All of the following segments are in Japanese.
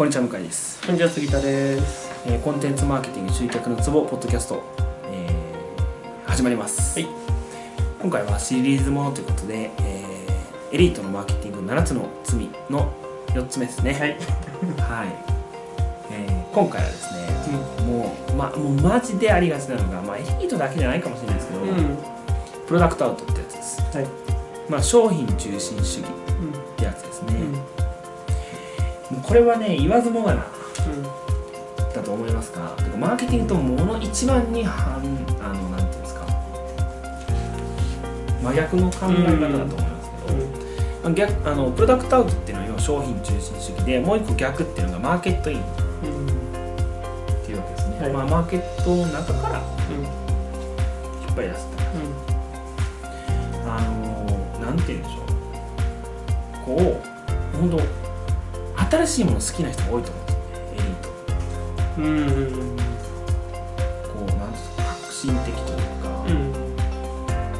こんにちは向井です、こんにちは杉田です。えーコンテンツマーケティング集客のツボポッドキャスト、えー始まります、はい今回はシリーズものということで、えーエリートのマーケティング7つの罪の4つ目ですねはい。はい、えー今回はですね、もう,、ま、もうマジでありがちなのが、まあ、エリートだけじゃないかもしれないですけど、うん。プロダクトアウトってやつです、はい。まあ、商品中心主義ってやつですね、うん。これはね言わずもがなうん。だと思いますか。マーケティングともの一番に反あのなんていうんですか。真逆の考え方だと思いますけど、まあ逆あのプロダクトアウトっていうのは要は商品中心主義でもう一個逆っていうのがマーケットイン。っうん。ていうわけですね、はい。まあ、マーケットの中から引っ張り出すとあのなんて言うんでしょう。こう本当新しいもの好きな人が多いと思うんですよねエリートうん。うん。こうなん革新的というか、うん。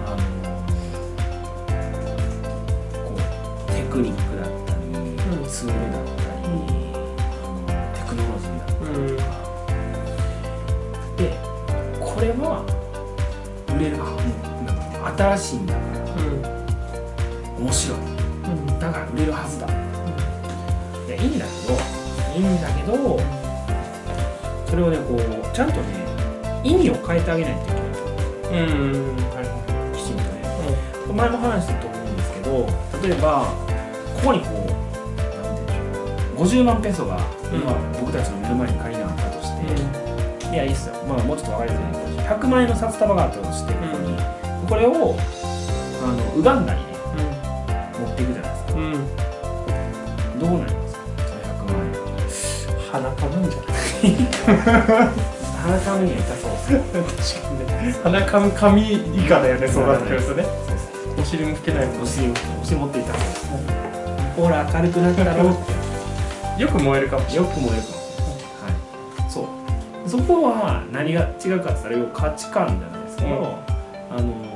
あのこうテクニックだったり、んツールだったり、あのテクノロジーだったりとか、でこれは売れる新しいんだからどそれをねこうちゃんとね意味を変えてあげないといけないと思う。うん。きちんとね。前も話したと思うんですけど例えばここにこうなんて言うんでしょう。50万ペソが今、僕たちの目の前に仮にあったとして、いやいいっすよ。まあもうちょっと分かりづらいけど100万円の札束があったとしてここに、これをあのウガンダに鼻かむには痛そうです確かにね。鼻かむ髪以下だよね、そうなってくるとね。お尻も拭けないお尻お尻持っていったそうです。ほら明るくなったろうよく燃えるかもしれよくもよくも、はい、そう。そこは何が違うかって言ったら要は価値観じゃないですけど、うん。あのー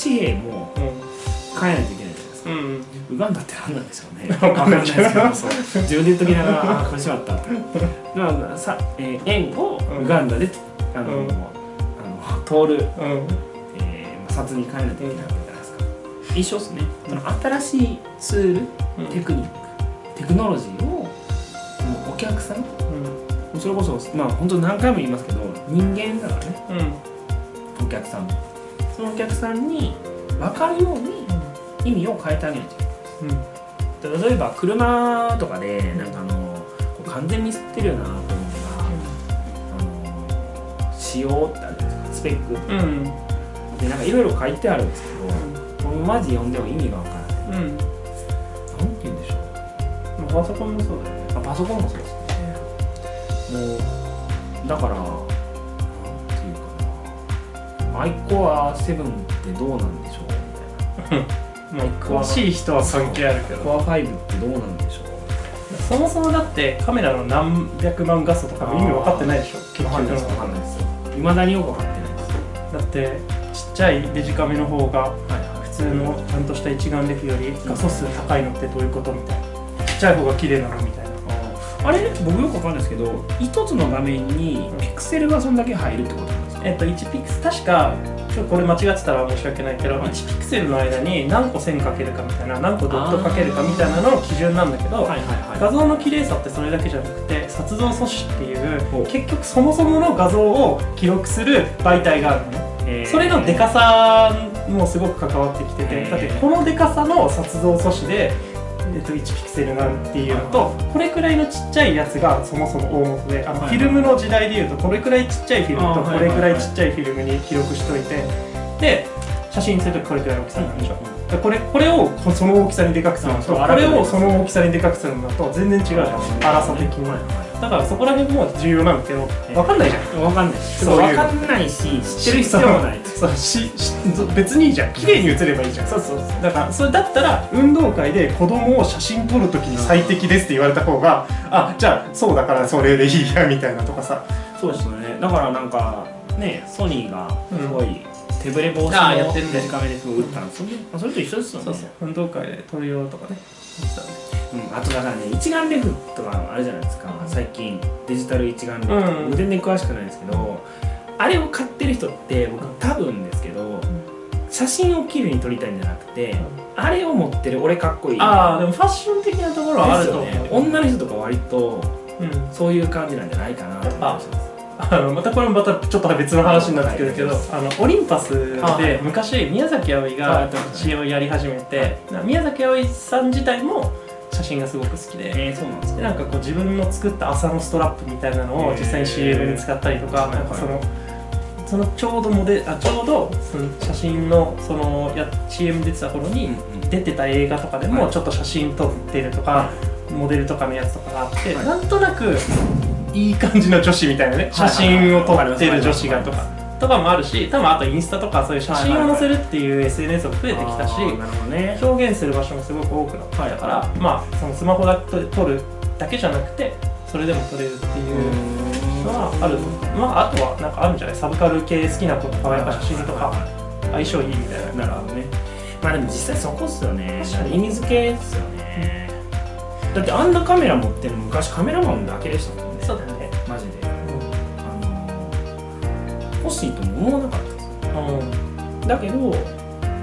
紙幣もない。変えないといけないうん。うん。ウガンダって何なんでしょうね わかんないわですけど自分で言っときながらああこれしまったってまあさ、えー円をウガンダであの、うんあの通る、うん。えー、札に変えないといけないわけじゃないですか一緒ですねその新しいツールテクニックテクノロジーをもうお客さんそれこそまあ本当何回も言いますけど人間だからねうん。うん。お客さんそのお客さんに分かるように意味を変えてあげないといけない例えば車とかでなんかあの完全にミスってるような部分があの仕様ってあるじゃないですかスペック。うん。うん。でなんかいろいろ書いてあるんですけどこれマジ読んでも意味が分からない。うん。なんて言うんでしょう。まあパソコンもそうだよね。あパソコンもそうですね。もうだからなんていうかな。マイコア7ってどうなんでしょうみたいな まあ、詳しい人は関係あるけど。コア5ってどうなんでしょう？そもそもだってカメラの何百万画素とかも意味分かってないでしょ。結局かんないですよ。いまだによく分かってないです。だってちっちゃいデジカメの方が普通のちゃんとした一眼レフより画素数高いのってどういうことみたいな。ちっちゃい方が綺麗なのみたいな。あれ僕よくわかんないですけど一つの画面にピクセルがそんだけ入るってことなんですか？えっと1ピク確かこれ間違ってたら申し訳ないけど、はい1ピクセルの間に何個線かけるかみたいな何個ドットかけるかみたいなのの基準なんだけど、はいはいはい。画像の綺麗さってそれだけじゃなくて撮像素子っていう結局そもそもの画像を記録する媒体があるのね。えー。それのデカさもすごく関わってきてて、だってこのデカさの撮像素子で、えっと、1ピクセルなんっていうのとこれくらいのちっちゃいやつがそもそも大元であの、はい。フィルムの時代でいうとこれくらいちっちゃいフィルムとこれくらいちっちゃいフィルムに記録しといてで写真にするとこれくらいの大きさになる。でしょ、でこれこれをこその大きさにでかくするのとあこれをその大きさにでかくするのと全然違う。じゃん粗さ的にだからそこら辺も重要なんだけど分かんないじゃん。いわかんない。そういうわかんないし知ってる必要もない。そう。しし別にいいじゃん。綺麗に写ればいいじゃん。そうそうだからそれだったら運動会で子供を写真撮るときに最適ですって言われた方があじゃあそうだからそれでいいやみたいなとかさ。そうですよね。だからなんかねソニーがすごい手ぶれ防止あーやってるね。のデジカメで打ったんですよね、まあそれと一緒ですよね。そうそう。運動会で撮る用とかねうん、あとだからね一眼レフとかあるじゃないですか。最近デジタル一眼レフとか、うん。全然詳しくないですけどあれを買ってる人って僕多分ですけど写真を綺麗に撮りたいんじゃなくてあれを持ってる俺かっこいい。ああでもファッション的なところはあると思う。ね。女の人とか割とうん。そういう感じなんじゃないかなと思いますあのまたこれもまたちょっと別の話になってくるけど、はい。あのオリンパスはい。で昔宮崎あおいはい。が詩をやり始めて、な宮崎あおいさん自体も写真がすごく好きで。えー、そうなんですかでなんかこう自分の作った朝のストラップみたいなのを実際に CM に使ったりとか、なんかそのそのちょうどモデあちょうどその写真のそのや CM 出てた頃に出てた映画とかでもはい。ちょっと写真撮ってるとか、モデルとかのやつとかがあって、はい。なんとなくいい感じの女子みたいなね。写真を撮ってる女子がとかとかもあるし多分あとインスタとかそういう写真を載せるっていう SNS も増えてきたし、ね。表現する場所もすごく多くなってきたから、まあそのスマホだけ撮るだけじゃなくてそれでも撮れるっていうのはあるとまああとはなんかあるんじゃない？サブカル系好きな子とかはやっぱ写真とか相性いいみたいななるほどね。まあでも実際そこっすよね。意味付けですよね。だってあんなカメラ持ってるの昔カメラマンだけでしたもん欲しいとも思わなかった。んですようんだけど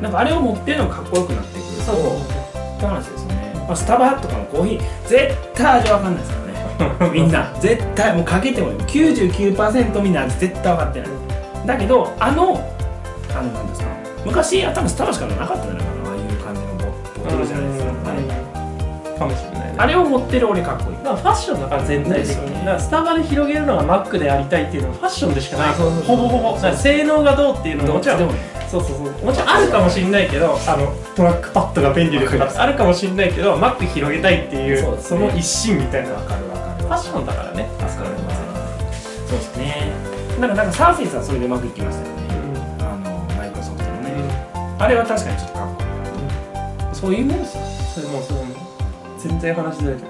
なんかあれを持ってるのがかっこよくなってくる。とそう。って話ですよね、まあ、スタバとかのコーヒー絶対味わかんないですからね。みんな。絶対もうかけても99%みんな味絶対分かってない。だけどあのあのなんですか。昔多分スタバしかなかったんじゃないかな。ああいう感じのボボトルじゃないですか、うんかもしれないね。あれを持ってる俺かっこいい。まあファッションだから全体的ですよねにだからスタバで広げるのがマックでありたいっていうのはファッションでしかない。あそうそうそうほぼほぼだから性能がどうっていうのももちろん。そうそうそうもちろんあるかもしれないけどあのトラックパッドが便利でとかある。かもしれないけどマック広げたいっていうね。その一心みたいな。わかるわかる。ファッションだからね。助かりますそうですね。なんかなんかサーフェイスはそれでうまくいきましたよね。あのマイクロソフトのね、あれは確かにちょっとかっこいいな。そういうもんですよ。それもうそれも全然話ずれてる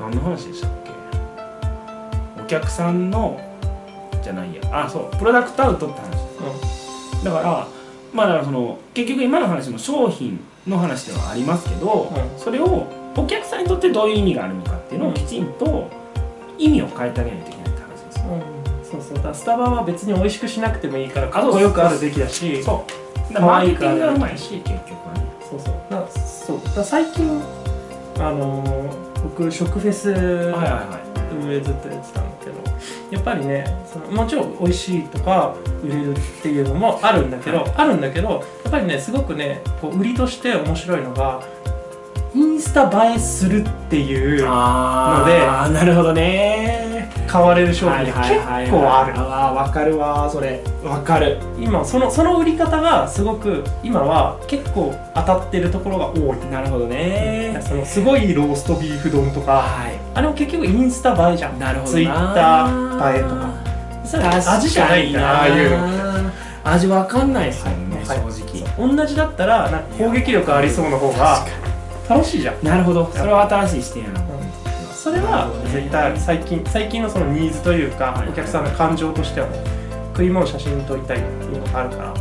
何の話でしたっけ？お客さんのじゃないや。あそう。プロダクトアウトって話。ですだからまあだからその結局今の話も商品の話ではありますけど、うん。それをお客さんにとってどういう意味があるのかっていうのをきちんと意味を変えてあげないといけないって話です。よ、そうそう。だスタバは別に美味しくしなくてもいいからかっこよくあるべきだし。そう。だマーケティングがうまいし結局はね。そうそう。だそう。だ最近あのー僕食フェス運営ずっとやってたんだけどやっぱりねそのもちろん美味しいとか売れるっていうのもあるんだけど、はい。あるんだけどやっぱりねすごくねこう売りとして面白いのがインスタ映えするっていうあのであなるほどね買われる商品が結構ある。あわかるわそれ。わかる。今そのその売り方がすごく今は結構当たってるところが多い。なるほどね。そのすごいローストビーフ丼とかはい。あれも結局インスタ映えじゃん。なるほどなツイッター映えとか。味じゃないんだな。ああいうのの味わかんないですよね、はい。正直。同じだったらなんか攻撃力ありそうな方が楽しいじゃん。なるほど。それは新しい視点やな、それは絶対最近最近のそのニーズというかはい。お客さんの感情としてはね食い物写真撮りたいっていうのがあるか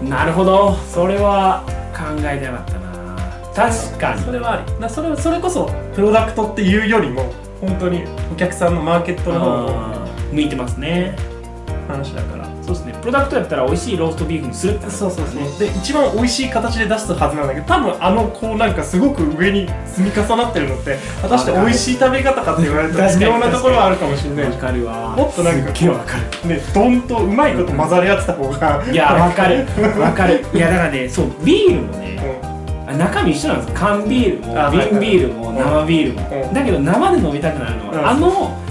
ら。なるほど。それは考えてなかったな。確かに。それはあり。だそれそれこそプロダクトっていうよりも本当にお客さんのマーケットの方向いてますね話だから。そうですね。プロダクトやったら美味しいローストビーフにするって。話そうそうそう。で一番美味しい形で出すはずなんだけど多分あのこうなんかすごく上に積み重なってるのって果たして美味しい食べ方かって言われると微妙なところはあるかもしれない。わじかるわ。もっとなんかすっげえわかる。ねドンとうまいこと混ざり合ってた方がいやわかる。わかる。いやだからねそうビールもね中身一緒なんです缶ビールも瓶ビールも生ビールも、うん。だけど生で飲みたくなるのは、うん。あの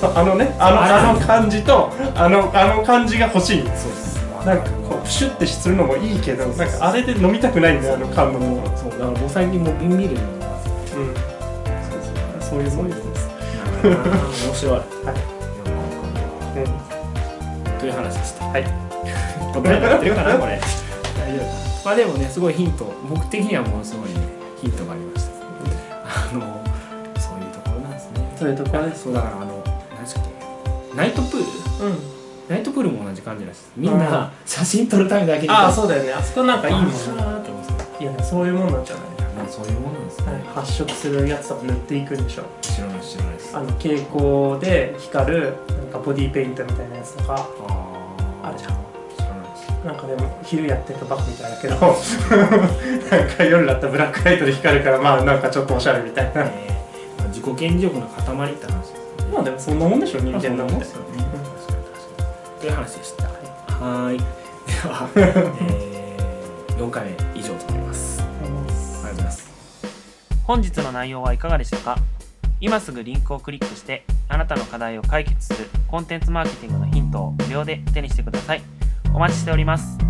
そうあのねあのあの感じとあのあの感じが欲しい。そうですなんかこうプシュッてするのもいいけどなんかあれで飲みたくないんだよあの缶のもの。そうだからもう最近もう瓶ビール飲んでます。うんそうそう。そういうそう。いうことです面白い。はいという話でした。はい。答えになってるかなこれ。大丈夫。まあでもねすごいヒント。僕的にはものすごいねヒントがありました。あのそういうところなんですね。そういうところですそうだからあのナイトプール？うん。ナイトプールも同じ感じですみんな写真撮るためだけに。ああそうだよね。あそこなんかいいもんねいやそういうもんなんじゃない？なんそういうものなんですね、はい。発色するやつとか塗っていくんでしょ？知らない知らないです。あの蛍光で光るなんかボディーペイントみたいなやつとか。ああるじゃん。知らないです。なんかでも昼やってるとバカみたいだけどなんか夜だったらブラックライトで光るからまあなんかちょっとおしゃれみたいな。えー。まあ自己顕示欲の塊って話でもそんなもんでしょ人間なんて。んなもんですよね。確かに確かにっていう話でしたはーい。では、えー、4回目以上となります。ありがとうございます。本日の内容はいかがでしたか？今すぐリンクをクリックしてあなたの課題を解決するコンテンツマーケティングのヒントを無料で手にしてください。お待ちしております